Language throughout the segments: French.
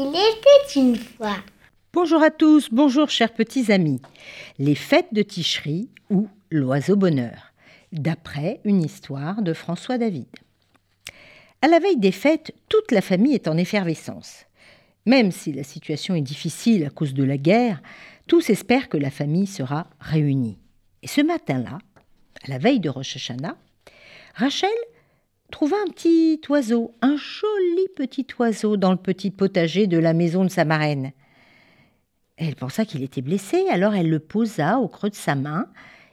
Il était une fois. Bonjour à tous, bonjour chers petits amis. Les fêtes de Ticherie ou l'oiseau bonheur, d'après une histoire de François David. À la veille des fêtes, toute la famille est en effervescence. Même si la situation est difficile à cause de la guerre, tous espèrent que la famille sera réunie. Et ce matin-là, à la veille de Rosh Hashanah, Rachel trouva un petit oiseau, un joli petit oiseau dans le petit potager de la maison de sa marraine. Elle pensa qu'il était blessé, alors elle le posa au creux de sa main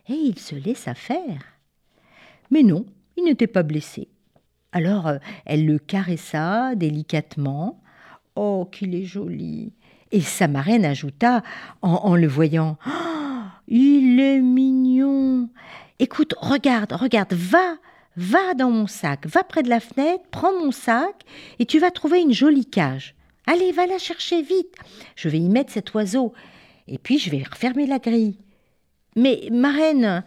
et il se laissa faire. Mais non, il n'était pas blessé. Alors euh, elle le caressa délicatement. Oh, qu'il est joli Et sa marraine ajouta, en, le voyant, oh, Il est mignon Écoute, regarde, regarde, va Va dans mon sac, va près de la fenêtre, prends mon sac et tu vas trouver une jolie cage. Allez, va la chercher vite. Je vais y mettre cet oiseau et puis je vais refermer la grille. Mais, marraine,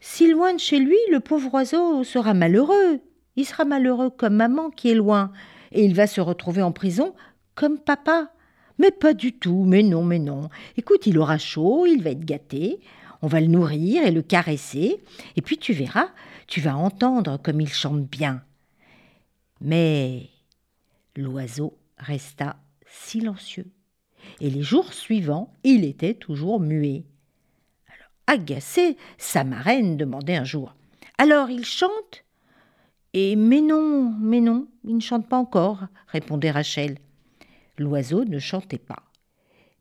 si loin de chez lui, le pauvre oiseau sera malheureux. Il sera malheureux comme maman qui est loin et il va se retrouver en prison comme papa. Mais pas du tout, mais non, mais non. Écoute, il aura chaud, il va être gâté, on va le nourrir et le caresser, et puis tu verras, tu vas entendre comme il chante bien. Mais l'oiseau resta silencieux, et les jours suivants, il était toujours muet. Alors, agacée, sa marraine demandait un jour Alors il chante? Et mais non, mais non, il ne chante pas encore, répondait Rachel. L'oiseau ne chantait pas.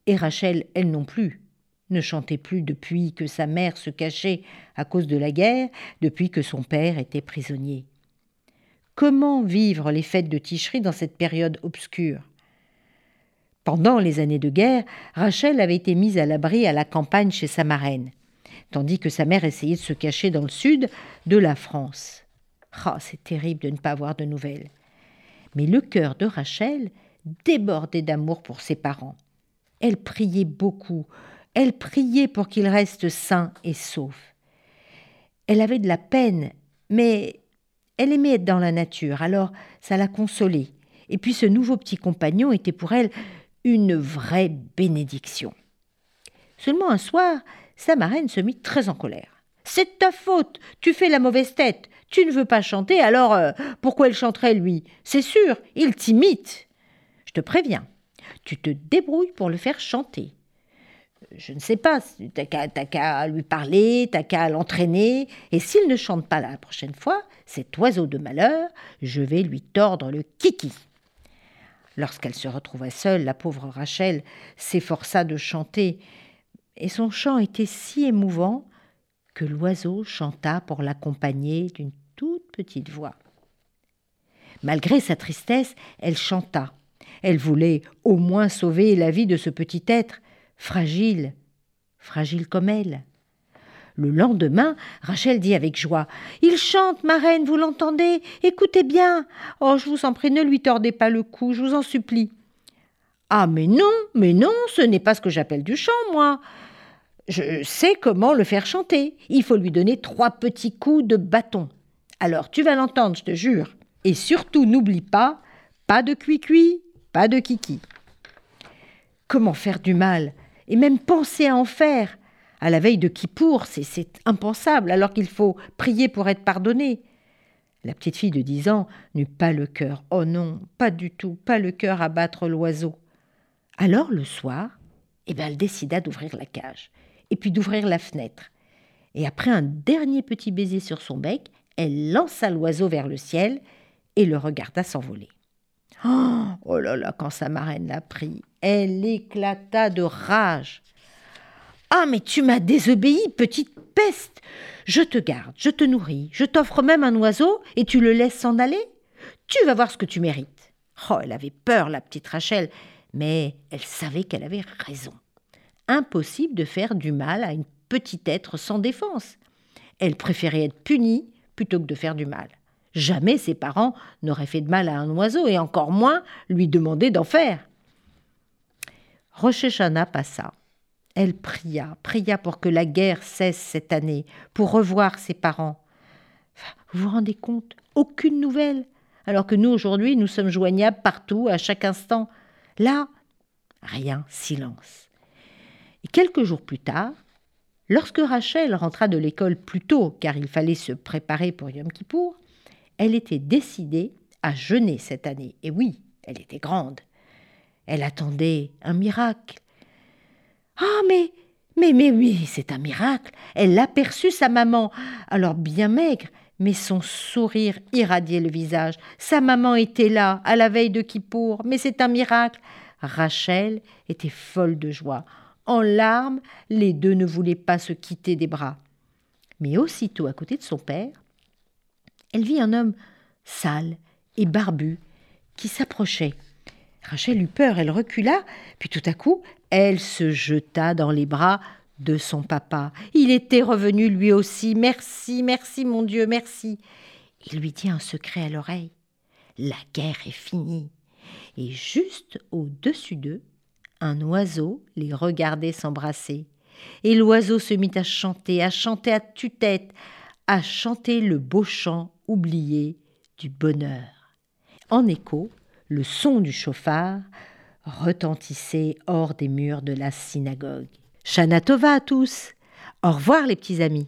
Et Rachel, elle non plus, ne chantait plus depuis que sa mère se cachait à cause de la guerre, depuis que son père était prisonnier. Comment vivre les fêtes de Ticherie dans cette période obscure? Pendant les années de guerre, Rachel avait été mise à l'abri à la campagne chez sa marraine, tandis que sa mère essayait de se cacher dans le sud de la France. Ah, c'est terrible de ne pas avoir de nouvelles. Mais le cœur de Rachel débordait d'amour pour ses parents. Elle priait beaucoup elle priait pour qu'il reste sain et sauf. Elle avait de la peine, mais elle aimait être dans la nature, alors ça la consolait. Et puis ce nouveau petit compagnon était pour elle une vraie bénédiction. Seulement un soir, sa marraine se mit très en colère. C'est ta faute, tu fais la mauvaise tête, tu ne veux pas chanter, alors euh, pourquoi elle chanterait lui? C'est sûr, il t'imite. Je te préviens, tu te débrouilles pour le faire chanter je ne sais pas, t'as qu'à lui parler, t'as qu'à l'entraîner, et s'il ne chante pas la prochaine fois, cet oiseau de malheur, je vais lui tordre le kiki. Lorsqu'elle se retrouva seule, la pauvre Rachel s'efforça de chanter, et son chant était si émouvant que l'oiseau chanta pour l'accompagner d'une toute petite voix. Malgré sa tristesse, elle chanta. Elle voulait au moins sauver la vie de ce petit être, fragile, fragile comme elle. Le lendemain, Rachel dit avec joie Il chante, ma reine, vous l'entendez? Écoutez bien. Oh, je vous en prie, ne lui tordez pas le cou, je vous en supplie. Ah, mais non, mais non, ce n'est pas ce que j'appelle du chant, moi. Je sais comment le faire chanter. Il faut lui donner trois petits coups de bâton. Alors, tu vas l'entendre, je te jure. Et surtout, n'oublie pas, pas de cuit-cuit, pas de kiki. Comment faire du mal? Et même penser à en faire. À la veille de Kippour, c'est impensable, alors qu'il faut prier pour être pardonné. La petite fille de dix ans n'eut pas le cœur, oh non, pas du tout, pas le cœur à battre l'oiseau. Alors le soir, eh ben, elle décida d'ouvrir la cage, et puis d'ouvrir la fenêtre. Et après un dernier petit baiser sur son bec, elle lança l'oiseau vers le ciel et le regarda s'envoler. Oh, oh là là, quand sa marraine l'a pris, elle éclata de rage. Ah, mais tu m'as désobéi, petite peste. Je te garde, je te nourris, je t'offre même un oiseau et tu le laisses s'en aller Tu vas voir ce que tu mérites. Oh, elle avait peur, la petite Rachel, mais elle savait qu'elle avait raison. Impossible de faire du mal à une petite être sans défense. Elle préférait être punie plutôt que de faire du mal. Jamais ses parents n'auraient fait de mal à un oiseau et encore moins lui demander d'en faire. Rochechana passa. Elle pria, pria pour que la guerre cesse cette année, pour revoir ses parents. Vous vous rendez compte? Aucune nouvelle alors que nous, aujourd'hui, nous sommes joignables partout, à chaque instant. Là, rien, silence. Quelques jours plus tard, lorsque Rachel rentra de l'école plus tôt, car il fallait se préparer pour Yom Kippour, elle était décidée à jeûner cette année. Et oui, elle était grande. Elle attendait un miracle. Ah, mais, mais, mais, mais, c'est un miracle. Elle aperçut sa maman, alors bien maigre, mais son sourire irradiait le visage. Sa maman était là, à la veille de Kippour, mais c'est un miracle. Rachel était folle de joie. En larmes, les deux ne voulaient pas se quitter des bras. Mais aussitôt à côté de son père, elle vit un homme sale et barbu qui s'approchait. Rachel eut peur, elle recula, puis tout à coup, elle se jeta dans les bras de son papa. Il était revenu lui aussi. Merci, merci, mon Dieu, merci. Il lui dit un secret à l'oreille. La guerre est finie. Et juste au-dessus d'eux, un oiseau les regardait s'embrasser. Et l'oiseau se mit à chanter, à chanter à tue-tête, à chanter le beau chant oublié du bonheur. En écho, le son du chauffard retentissait hors des murs de la synagogue. Shana Tova à tous. Au revoir les petits amis.